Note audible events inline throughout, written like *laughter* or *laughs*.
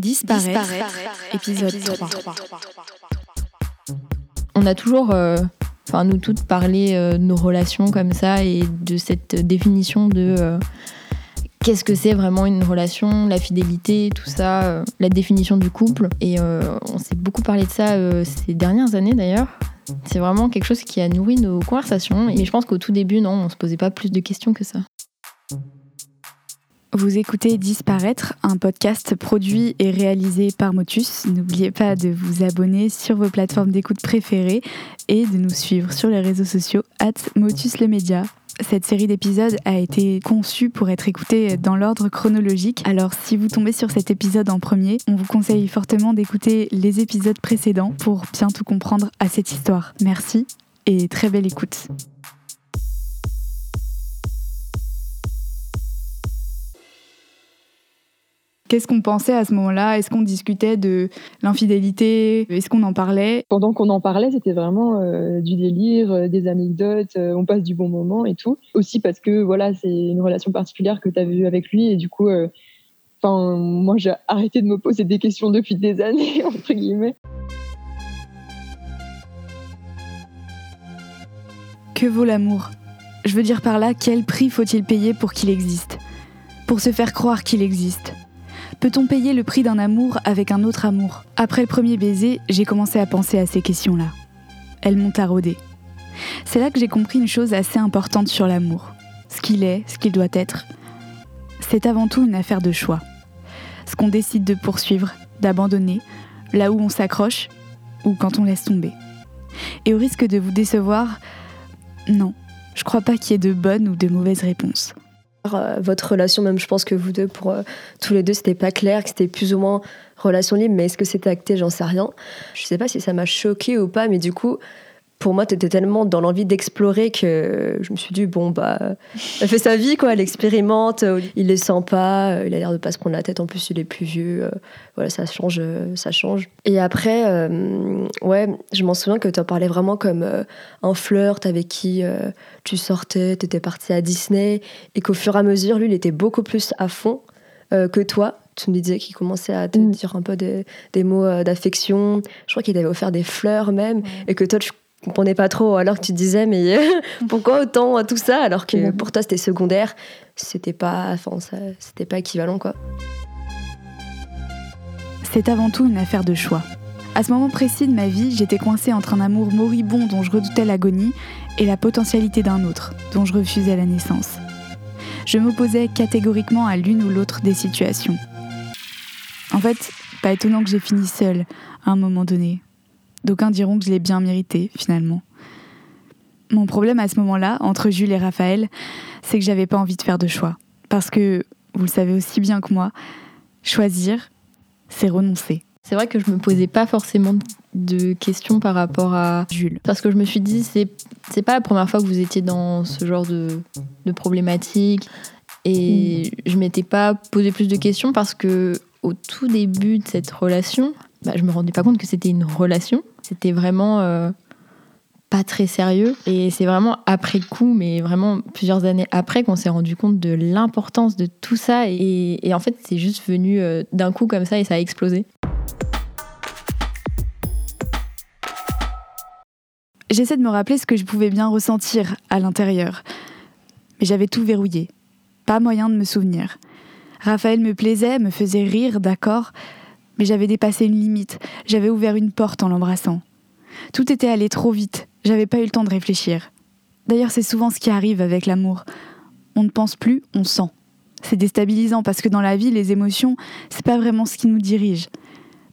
Disparaître, épisode, 3. On a toujours, euh, enfin nous toutes, parlé euh, de nos relations comme ça et de cette définition de euh, qu'est-ce que c'est vraiment une relation, la fidélité, tout ça, la définition du couple. Et on s'est beaucoup parlé de ça ces dernières années d'ailleurs. C'est vraiment quelque chose qui a nourri nos conversations. Et je pense qu'au tout début, non, on se posait pas plus de questions que ça. Vous écoutez Disparaître, un podcast produit et réalisé par Motus. N'oubliez pas de vous abonner sur vos plateformes d'écoute préférées et de nous suivre sur les réseaux sociaux at Motus le Média. Cette série d'épisodes a été conçue pour être écoutée dans l'ordre chronologique. Alors si vous tombez sur cet épisode en premier, on vous conseille fortement d'écouter les épisodes précédents pour bien tout comprendre à cette histoire. Merci et très belle écoute. Qu'est-ce qu'on pensait à ce moment-là? Est-ce qu'on discutait de l'infidélité? Est-ce qu'on en parlait? Pendant qu'on en parlait, c'était vraiment euh, du délire, euh, des anecdotes, euh, on passe du bon moment et tout. Aussi parce que voilà, c'est une relation particulière que tu as vue avec lui et du coup, enfin, moi j'ai arrêté de me poser des questions depuis des *laughs* années entre guillemets. Que vaut l'amour? Je veux dire par là, quel prix faut-il payer pour qu'il existe? Pour se faire croire qu'il existe? Peut-on payer le prix d'un amour avec un autre amour Après le premier baiser, j'ai commencé à penser à ces questions-là. Elles m'ont taraudé. C'est là que j'ai compris une chose assez importante sur l'amour. Ce qu'il est, ce qu'il doit être. C'est avant tout une affaire de choix. Ce qu'on décide de poursuivre, d'abandonner, là où on s'accroche ou quand on laisse tomber. Et au risque de vous décevoir, non, je crois pas qu'il y ait de bonnes ou de mauvaises réponses. Euh, Votre relation, même je pense que vous deux, pour euh, tous les deux, c'était pas clair, que c'était plus ou moins relation libre, mais est-ce que c'était acté, j'en sais rien. Je sais pas si ça m'a choqué ou pas, mais du coup, pour moi, t'étais tellement dans l'envie d'explorer que je me suis dit, bon, bah, elle fait sa vie, quoi, elle expérimente, euh, il est sympa, euh, il a l'air de pas se prendre la tête, en plus, il est plus vieux, euh, voilà, ça change, ça change. Et après, euh, ouais, je m'en souviens que tu en parlais vraiment comme euh, un flirt avec qui tu sortais, t'étais parti à Disney, et qu'au fur et à mesure, lui, il était beaucoup plus à fond que toi. Tu me disais qu'il commençait à te Mm. dire un peu des, des mots d'affection. Je crois qu'il t'avait offert des fleurs même, et que toi, tu comprenais pas trop. Alors que tu te disais, mais *laughs* pourquoi autant euh, tout ça Alors que Mhm. pour toi, c'était secondaire. C'était pas, enfin, c'était pas équivalent, quoi. C'est avant tout une affaire de choix. À ce moment précis de ma vie, j'étais coincée entre un amour moribond dont je redoutais l'agonie et la potentialité d'un autre dont je refusais la naissance. Je m'opposais catégoriquement à l'une ou l'autre des situations. En fait, pas étonnant que j'ai fini seule à un moment donné. D'aucuns diront que je l'ai bien mérité, finalement. Mon problème à ce moment-là, entre Jules et Raphaël, c'est que j'avais pas envie de faire de choix. Parce que, vous le savez aussi bien que moi, choisir, c'est renoncer. C'est vrai que je me posais pas forcément de questions par rapport à Jules. Parce que je me suis dit, c'est, c'est pas la première fois que vous étiez dans ce genre de, de problématique. Et je m'étais pas posé plus de questions parce que au tout début de cette relation, bah, je me rendais pas compte que c'était une relation. C'était vraiment euh, pas très sérieux. Et c'est vraiment après coup, mais vraiment plusieurs années après, qu'on s'est rendu compte de l'importance de tout ça. Et, en fait, c'est juste venu euh, d'un coup comme ça et ça a explosé. J'essaie de me rappeler ce que je pouvais bien ressentir à l'intérieur. Mais j'avais tout verrouillé. Pas moyen de me souvenir. Raphaël me plaisait, me faisait rire, d'accord, mais j'avais dépassé une limite. J'avais ouvert une porte en l'embrassant. Tout était allé trop vite. J'avais pas eu le temps de réfléchir. D'ailleurs, c'est souvent ce qui arrive avec l'amour. On ne pense plus, on sent. C'est déstabilisant parce que dans la vie, les émotions, c'est pas vraiment ce qui nous dirige.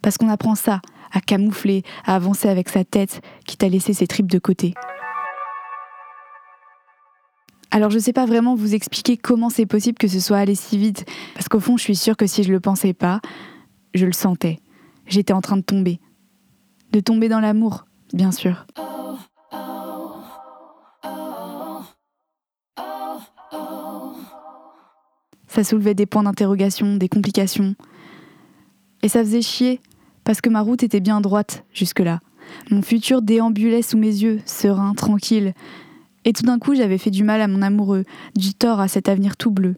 Parce qu'on apprend ça, à camoufler, à avancer avec sa tête, quitte à laisser ses tripes de côté. Alors je sais pas vraiment vous expliquer comment c'est possible que ce soit allé si vite, parce qu'au fond je suis sûre que si je le pensais pas, je le sentais. J'étais en train de tomber. De tomber dans l'amour, bien sûr. Ça soulevait des points d'interrogation, des complications. Et ça faisait chier, parce que ma route était bien droite jusque-là. Mon futur déambulait sous mes yeux, serein, tranquille. Et tout d'un coup, j'avais fait du mal à mon amoureux, du tort à cet avenir tout bleu.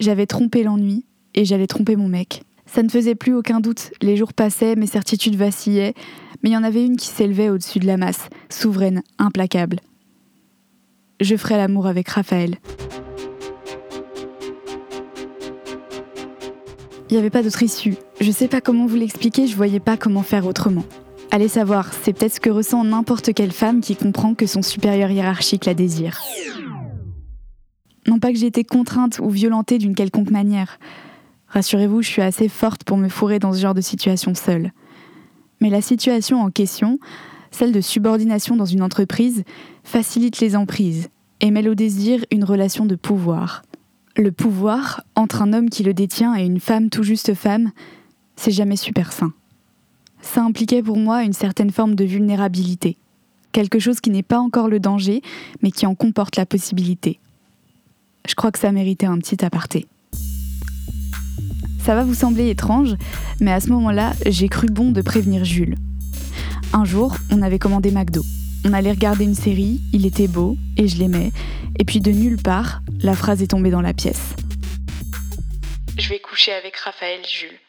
J'avais trompé l'ennui, et j'allais tromper mon mec. Ça ne faisait plus aucun doute, les jours passaient, mes certitudes vacillaient, mais il y en avait une qui s'élevait au-dessus de la masse, souveraine, implacable. Je ferai l'amour avec Raphaël. Il n'y avait pas d'autre issue. Je sais pas comment vous l'expliquer, je voyais pas comment faire autrement. Allez savoir, c'est peut-être ce que ressent n'importe quelle femme qui comprend que son supérieur hiérarchique la désire. Non pas que j'ai été contrainte ou violentée d'une quelconque manière. Rassurez-vous, je suis assez forte pour me fourrer dans ce genre de situation seule. Mais la situation en question, celle de subordination dans une entreprise, facilite les emprises et mêle au désir une relation de pouvoir. Le pouvoir, entre un homme qui le détient et une femme tout juste femme, c'est jamais super sain. Ça impliquait pour moi une certaine forme de vulnérabilité, quelque chose qui n'est pas encore le danger, mais qui en comporte la possibilité. Je crois que ça méritait un petit aparté. Ça va vous sembler étrange, mais à ce moment-là, j'ai cru bon de prévenir Jules. Un jour, on avait commandé McDo. On allait regarder une série, il était beau, et je l'aimais, et puis de nulle part, la phrase est tombée dans la pièce. Je vais coucher avec Raphaël Jules.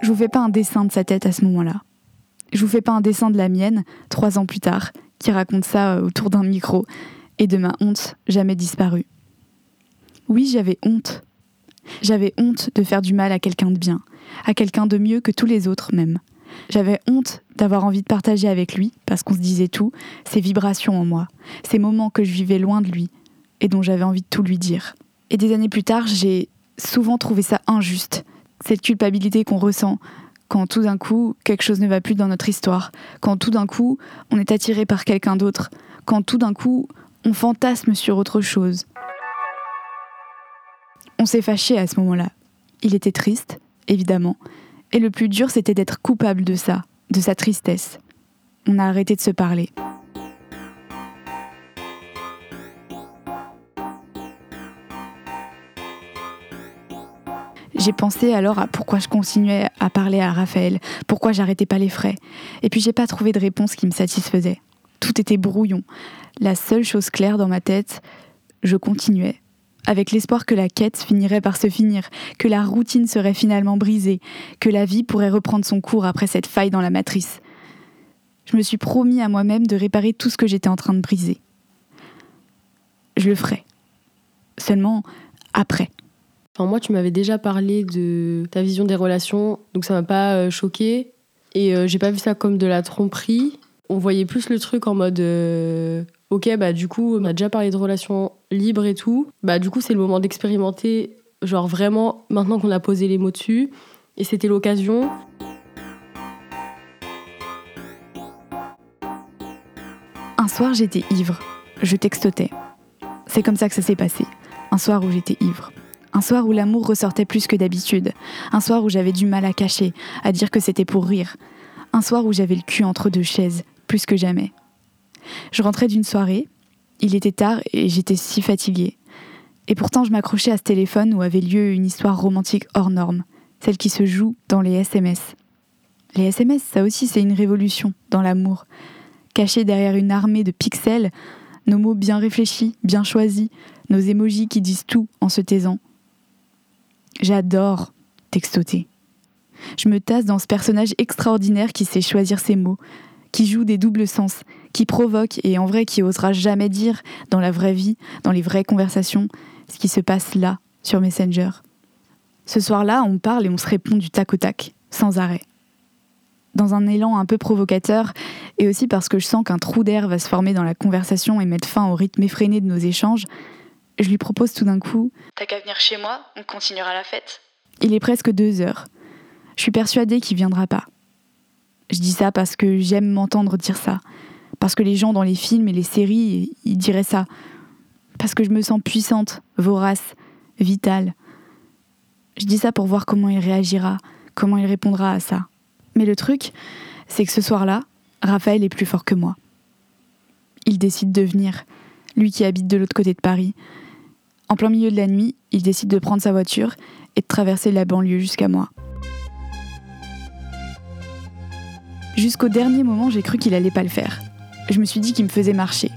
Je vous fais pas un dessin de sa tête à ce moment-là. Je vous fais pas un dessin de la mienne, trois ans plus tard, qui raconte ça euh, autour d'un micro, et de ma honte jamais disparue. Oui, j'avais honte. J'avais honte de faire du mal à quelqu'un de bien, à quelqu'un de mieux que tous les autres même. J'avais honte d'avoir envie de partager avec lui, parce qu'on se disait tout, ces vibrations en moi, ces moments que je vivais loin de lui, et dont j'avais envie de tout lui dire. Et des années plus tard, j'ai souvent trouvé ça injuste, cette culpabilité qu'on ressent quand tout d'un coup quelque chose ne va plus dans notre histoire, quand tout d'un coup on est attiré par quelqu'un d'autre, quand tout d'un coup on fantasme sur autre chose. On s'est fâché à ce moment-là. Il était triste, évidemment, et le plus dur c'était d'être coupable de ça, de sa tristesse. On a arrêté de se parler. J'ai pensé alors à pourquoi je continuais à parler à Raphaël, pourquoi j'arrêtais pas les frais. Et puis j'ai pas trouvé de réponse qui me satisfaisait. Tout était brouillon. La seule chose claire dans ma tête, je continuais, avec l'espoir que la quête finirait par se finir, que la routine serait finalement brisée, que la vie pourrait reprendre son cours après cette faille dans la matrice. Je me suis promis à moi-même de réparer tout ce que j'étais en train de briser. Je le ferai. Seulement après. Enfin, moi, tu m'avais déjà parlé de ta vision des relations, donc ça m'a pas euh, choqué. Et euh, j'ai pas vu ça comme de la tromperie. On voyait plus le truc en mode euh, ok, bah du coup, on a déjà parlé de relations libres et tout. Bah du coup, c'est le moment d'expérimenter, genre vraiment, maintenant qu'on a posé les mots dessus. Et c'était l'occasion. Un soir, j'étais ivre. Je textotais. C'est comme ça que ça s'est passé. Un soir où j'étais ivre. Un soir où l'amour ressortait plus que d'habitude. Un soir où j'avais du mal à cacher, à dire que c'était pour rire. Un soir où j'avais le cul entre deux chaises, plus que jamais. Je rentrais d'une soirée, il était tard et j'étais si fatiguée. Et pourtant je m'accrochais à ce téléphone où avait lieu une histoire romantique hors norme, celle qui se joue dans les SMS. Les SMS, ça aussi c'est une révolution dans l'amour. Caché derrière une armée de pixels, nos mots bien réfléchis, bien choisis, nos émojis qui disent tout en se taisant. J'adore textoter. Je me tasse dans ce personnage extraordinaire qui sait choisir ses mots, qui joue des doubles sens, qui provoque et en vrai qui osera jamais dire dans la vraie vie, dans les vraies conversations, ce qui se passe là, sur Messenger. Ce soir-là, on parle et on se répond du tac au tac, sans arrêt. Dans un élan un peu provocateur, et aussi parce que je sens qu'un trou d'air va se former dans la conversation et mettre fin au rythme effréné de nos échanges, je lui propose tout d'un coup T'as qu'à venir chez moi, on continuera la fête. Il est presque deux heures. Je suis persuadée qu'il viendra pas. Je dis ça parce que j'aime m'entendre dire ça. Parce que les gens dans les films et les séries, ils diraient ça. Parce que je me sens puissante, vorace, vitale. Je dis ça pour voir comment il réagira, comment il répondra à ça. Mais le truc, c'est que ce soir-là, Raphaël est plus fort que moi. Il décide de venir, lui qui habite de l'autre côté de Paris. En plein milieu de la nuit, il décide de prendre sa voiture et de traverser la banlieue jusqu'à moi. Jusqu'au dernier moment, j'ai cru qu'il allait pas le faire. Je me suis dit qu'il me faisait marcher.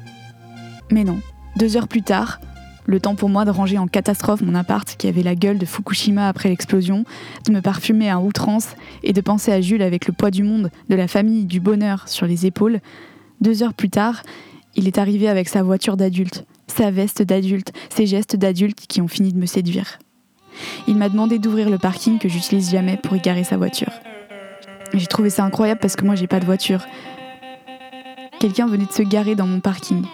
Mais non, deux heures plus tard, Le temps pour moi de ranger en catastrophe mon appart qui avait la gueule de Fukushima après l'explosion, de me parfumer à outrance et de penser à Jules avec le poids du monde, de la famille, du bonheur sur les épaules. Deux heures plus tard, il est arrivé avec sa voiture d'adulte, sa veste d'adulte, ses gestes d'adulte qui ont fini de me séduire. Il m'a demandé d'ouvrir le parking que j'utilise jamais pour y garer sa voiture. J'ai trouvé ça incroyable parce que moi j'ai pas de voiture. Quelqu'un venait de se garer dans mon parking.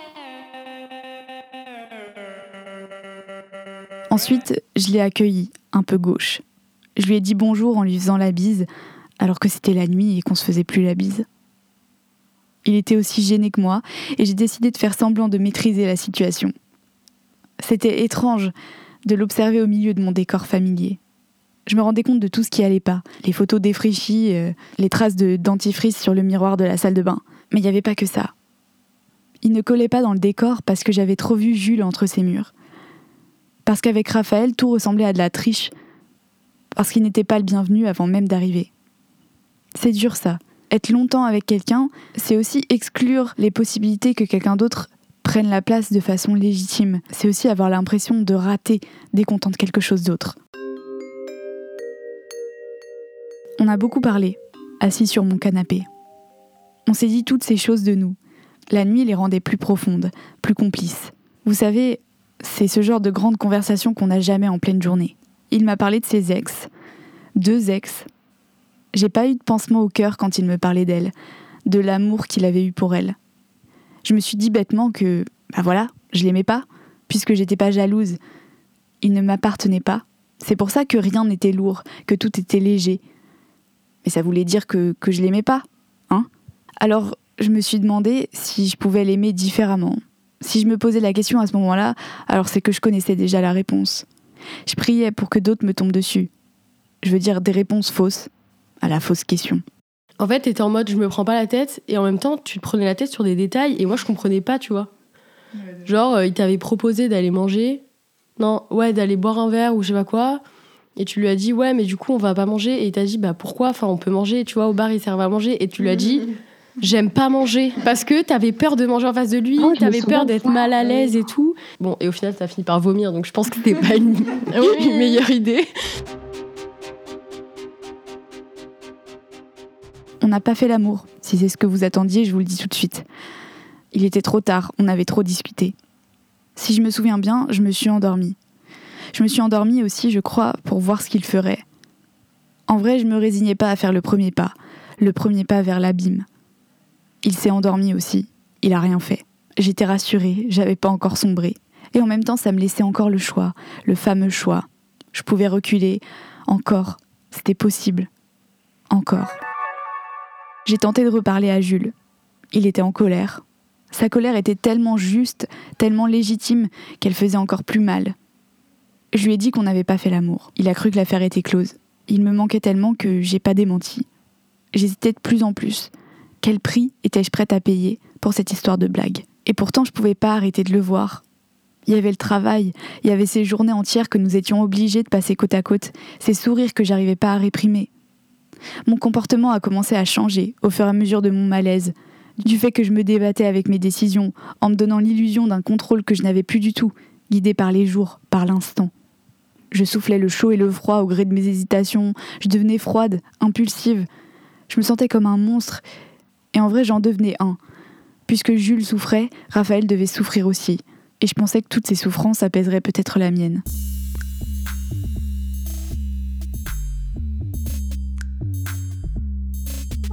Ensuite, je l'ai accueilli, un peu gauche. Je lui ai dit bonjour en lui faisant la bise, alors que c'était la nuit et qu'on se faisait plus la bise. Il était aussi gêné que moi, et j'ai décidé de faire semblant de maîtriser la situation. C'était étrange de l'observer au milieu de mon décor familier. Je me rendais compte de tout ce qui allait pas, les photos défraîchies, euh, les traces de dentifrice sur le miroir de la salle de bain. Mais il n'y avait pas que ça. Il ne collait pas dans le décor parce que j'avais trop vu Jules entre ses murs. Parce qu'avec Raphaël, tout ressemblait à de la triche. Parce qu'il n'était pas le bienvenu avant même d'arriver. C'est dur ça. Être longtemps avec quelqu'un, c'est aussi exclure les possibilités que quelqu'un d'autre prenne la place de façon légitime. C'est aussi avoir l'impression de rater dès qu'on tente quelque chose d'autre. A beaucoup parlé, assis sur mon canapé. On s'est dit toutes ces choses de nous. La nuit les rendait plus profondes, plus complices. Vous savez, c'est ce genre de grande conversation qu'on n'a jamais en pleine journée. Il m'a parlé de ses ex, deux ex. J'ai pas eu de pansement au cœur quand il me parlait d'elle, de l'amour qu'il avait eu pour elle. Je me suis dit bêtement que, bah voilà, je l'aimais pas, puisque j'étais pas jalouse. Il ne m'appartenait pas. C'est pour ça que rien n'était lourd, que tout était léger. Mais ça voulait dire que, que je l'aimais pas, hein Alors, je me suis demandé si je pouvais l'aimer différemment, si je me posais la question à ce moment-là, alors c'est que je connaissais déjà la réponse. Je priais pour que d'autres me tombent dessus. Je veux dire des réponses fausses à la fausse question. En fait, t'étais en mode je me prends pas la tête et en même temps tu te prenais la tête sur des détails et moi je comprenais pas, tu vois. Genre, euh, il t'avait proposé d'aller manger, non, ouais, d'aller boire un verre ou je sais pas quoi. Et tu lui as dit, ouais, mais du coup, on va pas manger. Et il t'a dit, bah pourquoi? Enfin, on peut manger, tu vois, au bar, ils servent à manger. Et tu lui as dit, *laughs* j'aime pas manger. Parce que t'avais peur de manger en face de lui, Oh, t'avais peur d'être mal à l'aise et tout. Bon, et au final, t'as fini par vomir, donc je pense que c'était pas une, *laughs* une meilleure idée. On n'a pas fait l'amour. Si c'est ce que vous attendiez, je vous le dis tout de suite. Il était trop tard, on avait trop discuté. Si je me souviens bien, je me suis endormie. Je me suis endormie aussi, je crois, pour voir ce qu'il ferait. En vrai, je me résignais pas à faire le premier pas, le premier pas vers l'abîme. Il s'est endormi aussi, il a rien fait. J'étais rassurée, j'avais pas encore sombré. Et en même temps, ça me laissait encore le choix, le fameux choix. Je pouvais reculer, encore, c'était possible. Encore. J'ai tenté de reparler à Jules. Il était en colère. Sa colère était tellement juste, tellement légitime, qu'elle faisait encore plus mal. Je lui ai dit qu'on n'avait pas fait l'amour. Il a cru que l'affaire était close. Il me manquait tellement que j'ai pas démenti. J'hésitais de plus en plus. Quel prix étais-je prête à payer pour cette histoire de blague? Et pourtant, je pouvais pas arrêter de le voir. Il y avait le travail, il y avait ces journées entières que nous étions obligés de passer côte à côte, ces sourires que j'arrivais pas à réprimer. Mon comportement a commencé à changer au fur et à mesure de mon malaise, du fait que je me débattais avec mes décisions, en me donnant l'illusion d'un contrôle que je n'avais plus du tout, guidé par les jours, par l'instant. Je soufflais le chaud et le froid au gré de mes hésitations, je devenais froide, impulsive. Je me sentais comme un monstre, et en vrai j'en devenais un. Puisque Jules souffrait, Raphaël devait souffrir aussi, et je pensais que toutes ces souffrances apaiseraient peut-être la mienne.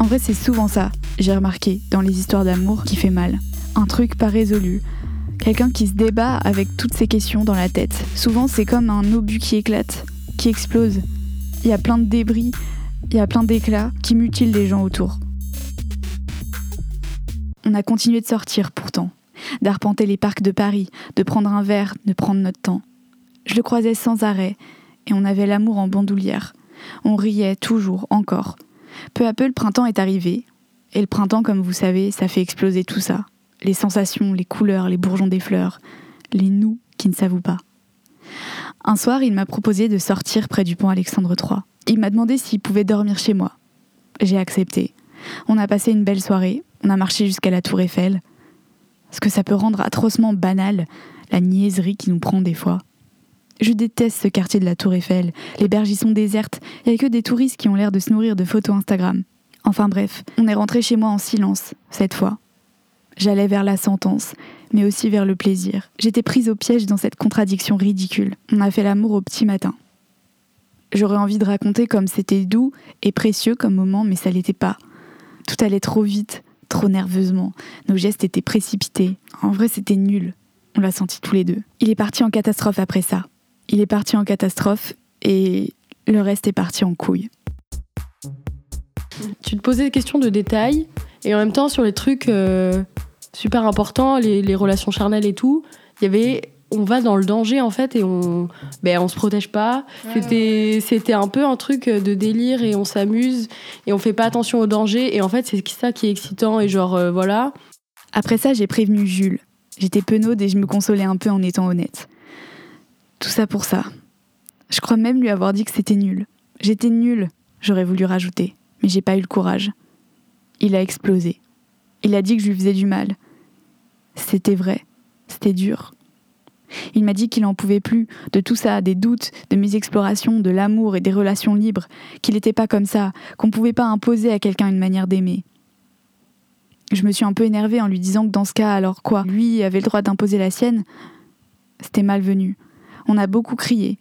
En vrai, c'est souvent ça, j'ai remarqué, dans les histoires d'amour qui fait mal. Un truc pas résolu. Quelqu'un qui se débat avec toutes ces questions dans la tête. Souvent, c'est comme un obus qui éclate, qui explose. Il y a plein de débris, il y a plein d'éclats qui mutilent les gens autour. On a continué de sortir pourtant, d'arpenter les parcs de Paris, de prendre un verre, de prendre notre temps. Je le croisais sans arrêt, et on avait l'amour en bandoulière. On riait toujours, encore. Peu à peu, le printemps est arrivé. Et le printemps, comme vous savez, ça fait exploser tout ça. Les sensations, les couleurs, les bourgeons des fleurs, les nous qui ne s'avouent pas. Un soir, il m'a proposé de sortir près du pont Alexandre III. Il m'a demandé s'il pouvait dormir chez moi. J'ai accepté. On a passé une belle soirée. On a marché jusqu'à la Tour Eiffel. Ce que ça peut rendre atrocement banal, la niaiserie qui nous prend des fois. Je déteste ce quartier de la Tour Eiffel. Les berges y sont désertes. Il n'y a que des touristes qui ont l'air de se nourrir de photos Instagram. Enfin bref, on est rentré chez moi en silence, cette fois. J'allais vers la sentence, mais aussi vers le plaisir. J'étais prise au piège dans cette contradiction ridicule. On a fait l'amour au petit matin. J'aurais envie de raconter comme c'était doux et précieux comme moment, mais ça l'était pas. Tout allait trop vite, trop nerveusement. Nos gestes étaient précipités. En vrai, c'était nul. On l'a senti tous les deux. Il est parti en catastrophe après ça. Il est parti en catastrophe et le reste est parti en couille. Tu te posais des questions de détails et en même temps sur les trucs euh, super importants, les, les relations charnelles et tout, il y avait on va dans le danger en fait et on ben on se protège pas c'était c'était un peu un truc de délire et on s'amuse et on fait pas attention au danger et en fait c'est ça qui est excitant et genre euh, voilà Après ça, j'ai prévenu Jules. J'étais penaude et je me consolais un peu en étant honnête. Tout ça pour ça. Je crois même lui avoir dit que c'était nul. J'étais nulle, j'aurais voulu rajouter, mais j'ai pas eu le courage. Il a explosé. Il a dit que je lui faisais du mal. C'était vrai. C'était dur. Il m'a dit qu'il n'en pouvait plus de tout ça, des doutes, de mes explorations, de l'amour et des relations libres, qu'il n'était pas comme ça, qu'on ne pouvait pas imposer à quelqu'un une manière d'aimer. Je me suis un peu énervée en lui disant que dans ce cas, alors quoi? Lui avait le droit d'imposer la sienne? C'était malvenu. On a beaucoup crié.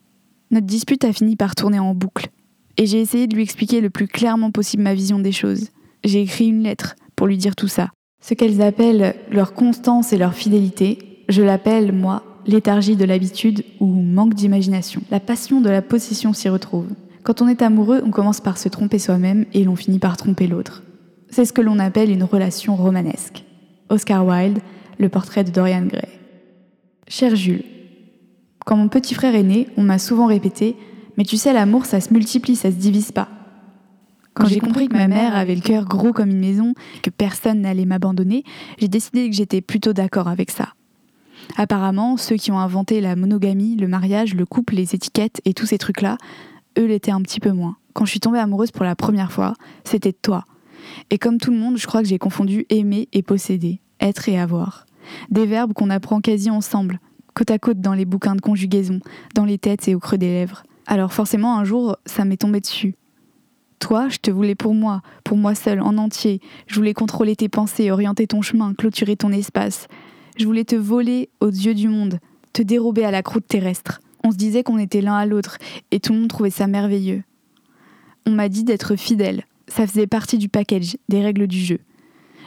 Notre dispute a fini par tourner en boucle. Et j'ai essayé de lui expliquer le plus clairement possible ma vision des choses. J'ai écrit une lettre pour lui dire tout ça. Ce qu'elles appellent leur constance et leur fidélité, je l'appelle, moi, léthargie de l'habitude ou manque d'imagination. La passion de la possession s'y retrouve. Quand on est amoureux, on commence par se tromper soi-même et l'on finit par tromper l'autre. C'est ce que l'on appelle une relation romanesque. Oscar Wilde, le portrait de Dorian Gray. Cher Jules, quand mon petit frère est né, on m'a souvent répété Mais tu sais, l'amour, ça se multiplie, ça se divise pas. Quand j'ai compris que ma mère avait le cœur gros comme une maison, que personne n'allait m'abandonner, j'ai décidé que j'étais plutôt d'accord avec ça. Apparemment, ceux qui ont inventé la monogamie, le mariage, le couple, les étiquettes et tous ces trucs-là, eux l'étaient un petit peu moins. Quand je suis tombée amoureuse pour la première fois, c'était toi. Et comme tout le monde, je crois que j'ai confondu aimer et posséder, être et avoir. Des verbes qu'on apprend quasi ensemble, côte à côte dans les bouquins de conjugaison, dans les têtes et au creux des lèvres. Alors forcément, un jour, ça m'est tombé dessus. Toi, je te voulais pour moi, pour moi seule, en entier. Je voulais contrôler tes pensées, orienter ton chemin, clôturer ton espace. Je voulais te voler aux yeux du monde, te dérober à la croûte terrestre. On se disait qu'on était l'un à l'autre, et tout le monde trouvait ça merveilleux. On m'a dit d'être fidèle. Ça faisait partie du package, des règles du jeu.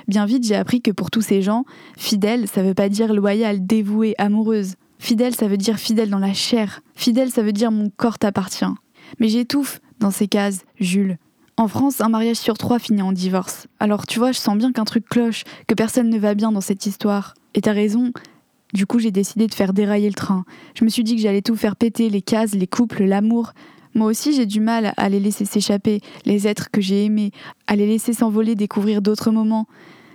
Bien vite, j'ai appris que pour tous ces gens, fidèle, ça veut pas dire loyale, dévouée, amoureuse. Fidèle, ça veut dire fidèle dans la chair. Fidèle, ça veut dire mon corps t'appartient. Mais j'étouffe dans ces cases, Jules. En France, un mariage sur trois finit en divorce. Alors tu vois, je sens bien qu'un truc cloche, que personne ne va bien dans cette histoire. Et t'as raison, du coup j'ai décidé de faire dérailler le train. Je me suis dit que j'allais tout faire péter, les cases, les couples, l'amour. Moi aussi j'ai du mal à les laisser s'échapper, les êtres que j'ai aimés, à les laisser s'envoler, découvrir d'autres moments,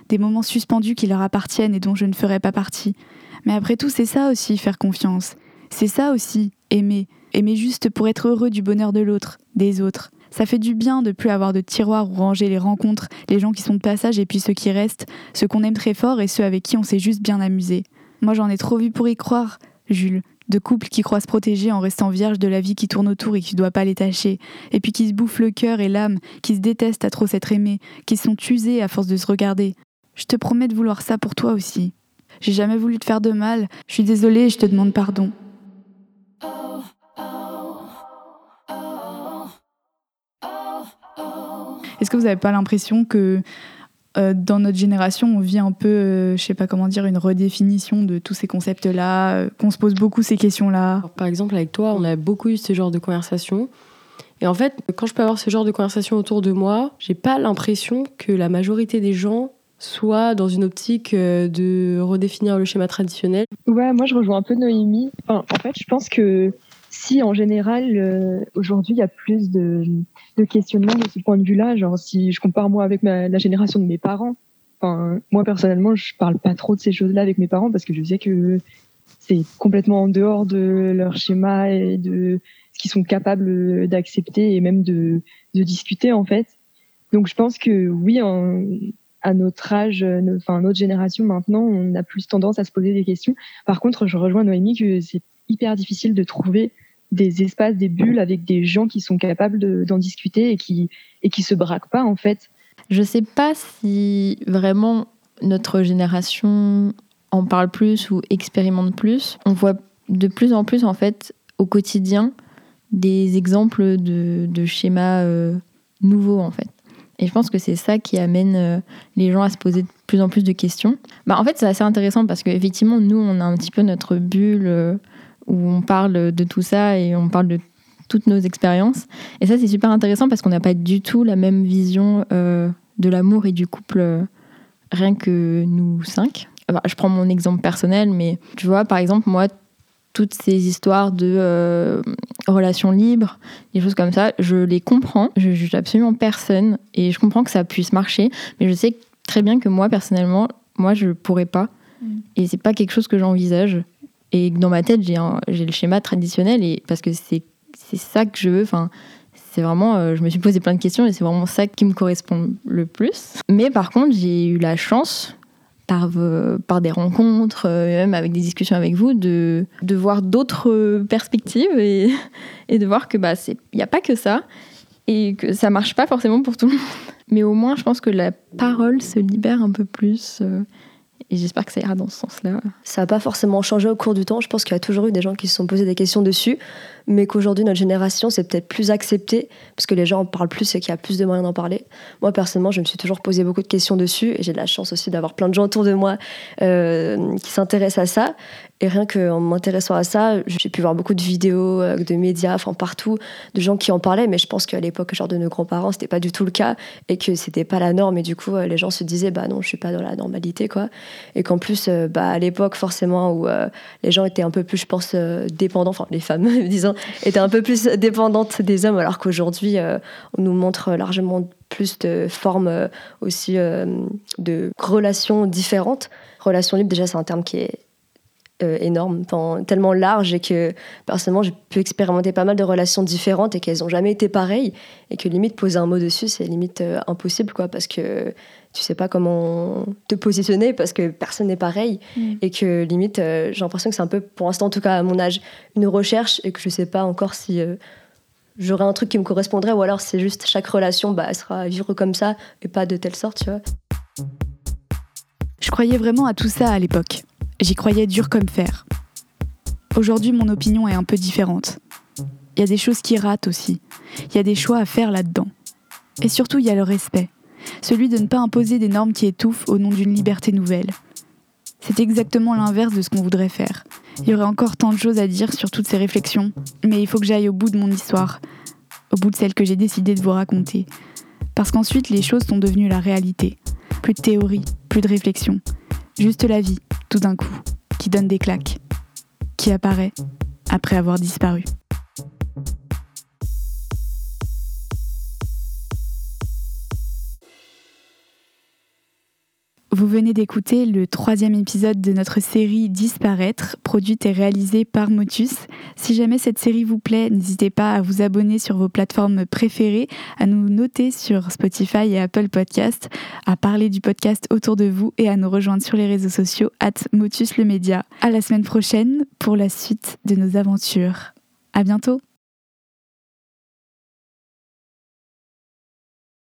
des moments suspendus qui leur appartiennent et dont je ne ferai pas partie. Mais après tout, c'est ça aussi, faire confiance. C'est ça aussi, aimer. Aimer juste pour être heureux du bonheur de l'autre, des autres. Ça fait du bien de plus avoir de tiroirs où ranger les rencontres, les gens qui sont de passage et puis ceux qui restent, ceux qu'on aime très fort et ceux avec qui on s'est juste bien amusé. Moi j'en ai trop vu pour y croire, Jules. De couples qui croient se protéger en restant vierges de la vie qui tourne autour et qui ne doit pas les tâcher, et puis qui se bouffent le cœur et l'âme, qui se détestent à trop s'être aimés, qui sont usés à force de se regarder. Je te promets de vouloir ça pour toi aussi. J'ai jamais voulu te faire de mal, je suis désolée et je te demande pardon. Est-ce que vous n'avez pas l'impression que euh, dans notre génération, on vit un peu, euh, je sais pas comment dire, une redéfinition de tous ces concepts-là, euh, qu'on se pose beaucoup ces questions-là? Par exemple, avec toi, on a beaucoup eu ce genre de conversation. Et en fait, quand je peux avoir ce genre de conversation autour de moi, j'ai pas l'impression que la majorité des gens soient dans une optique euh, de redéfinir le schéma traditionnel. Ouais, moi je rejoins un peu Noémie. Enfin, en fait, je pense que si en général euh, aujourd'hui il y a plus de, questionnements de ce point de vue-là, genre si je compare moi avec la génération de mes parents, enfin moi personnellement je parle pas trop de ces choses-là avec mes parents parce que je sais que c'est complètement en dehors de leur schéma et de ce qu'ils sont capables d'accepter et même de, discuter en fait. Donc je pense que oui, à notre âge, enfin notre génération maintenant, on a plus tendance à se poser des questions. Par contre, je rejoins Noémie que c'est hyper difficile de trouver des espaces, des bulles avec des gens qui sont capables d'en discuter et qui et qui se braquent pas en fait. Je sais pas si vraiment notre génération en parle plus ou expérimente plus. On voit de plus en plus en fait au quotidien des exemples de, de schémas euh, nouveaux en fait. Et je pense que c'est ça qui amène euh, les gens à se poser de plus en plus de questions. Bah, en fait, c'est assez intéressant parce qu'effectivement, nous, on a un petit peu notre bulle euh, où on parle de tout ça et on parle de toutes nos expériences. Et ça, c'est super intéressant parce qu'on n'a pas du tout la même vision de l'amour et du couple rien que nous cinq. je prends mon exemple personnel, mais tu vois, par exemple, moi, toutes ces histoires de euh, relations libres, des choses comme ça, je les comprends. Je juge absolument personne et je comprends que ça puisse marcher, mais je sais très bien que moi, personnellement, moi, je pourrais pas. Mm. Et c'est pas quelque chose que j'envisage. Et dans ma tête, j'ai le schéma traditionnel et parce que c'est ça que je veux. Enfin, c'est vraiment, euh, je me suis posé plein de questions et c'est vraiment ça qui me correspond le plus. Mais par contre, j'ai eu la chance par, euh, par des rencontres, euh, même avec des discussions avec vous, de, de voir d'autres perspectives et, *laughs* et, de voir que bah il n'y a pas que ça et que ça marche pas forcément pour tout le monde. Mais au moins, je pense que la parole se libère un peu plus. J'espère que ça ira dans ce sens-là. Ça n'a pas forcément changé au cours du temps. Je pense qu'il y a toujours eu des gens qui se sont posés des questions dessus mais qu'aujourd'hui notre génération c'est peut-être plus accepté parce que les gens en parlent plus et qu'il y a plus de moyens d'en parler. Moi personnellement, je me suis toujours posé beaucoup de questions dessus et j'ai de la chance aussi d'avoir plein de gens autour de moi euh, qui s'intéressent à ça. Et rien qu'en m'intéressant à ça, j'ai pu voir beaucoup de vidéos, euh, de médias, enfin partout, de gens qui en parlaient. Mais je pense qu'à l'époque, genre de nos grands-parents, c'était pas du tout le cas et que c'était pas la norme. Et du coup, euh, les gens se disaient, bah non, je suis pas dans la normalité, quoi. Et qu'en plus, bah à l'époque, forcément, où les gens étaient un peu plus, je pense, dépendants, enfin les femmes, *laughs* disons, était un peu plus dépendante des hommes, alors qu'aujourd'hui, euh, on nous montre largement plus de formes euh, aussi euh, de relations différentes. Relation libre, déjà, c'est un terme qui est énorme, tellement large et que personnellement j'ai pu expérimenter pas mal de relations différentes et qu'elles n'ont jamais été pareilles et que limite poser un mot dessus c'est limite impossible quoi parce que tu sais pas comment te positionner parce que personne n'est pareil mm. et que limite euh, j'ai l'impression que c'est un peu pour l'instant en tout cas à mon âge une recherche et que je sais pas encore si euh, j'aurai un truc qui me correspondrait ou alors c'est juste chaque relation bah elle sera à vivre comme ça et pas de telle sorte tu vois je croyais vraiment à tout ça à l'époque j'y croyais dur comme fer aujourd'hui mon opinion est un peu différente il y a des choses qui ratent aussi il y a des choix à faire là-dedans et surtout il y a le respect celui de ne pas imposer des normes qui étouffent au nom d'une liberté nouvelle. C'est exactement l'inverse de ce qu'on voudrait faire. Il y aurait encore tant de choses à dire sur toutes ces réflexions, mais il faut que j'aille au bout de mon histoire, au bout de celle que j'ai décidé de vous raconter. Parce qu'ensuite, les choses sont devenues la réalité. Plus de théorie, plus de réflexion. Juste la vie, d'un coup, qui donne des claques, qui apparaît après avoir disparu. Venez d'écouter le troisième épisode de notre série Disparaître, produite et réalisée par Motus. Si jamais cette série vous plaît, n'hésitez pas à vous abonner sur vos plateformes préférées, à nous noter sur Spotify et Apple Podcast, à parler du podcast autour de vous et à nous rejoindre sur les réseaux sociaux at Motus le média. À la semaine prochaine pour la suite de nos aventures. À bientôt!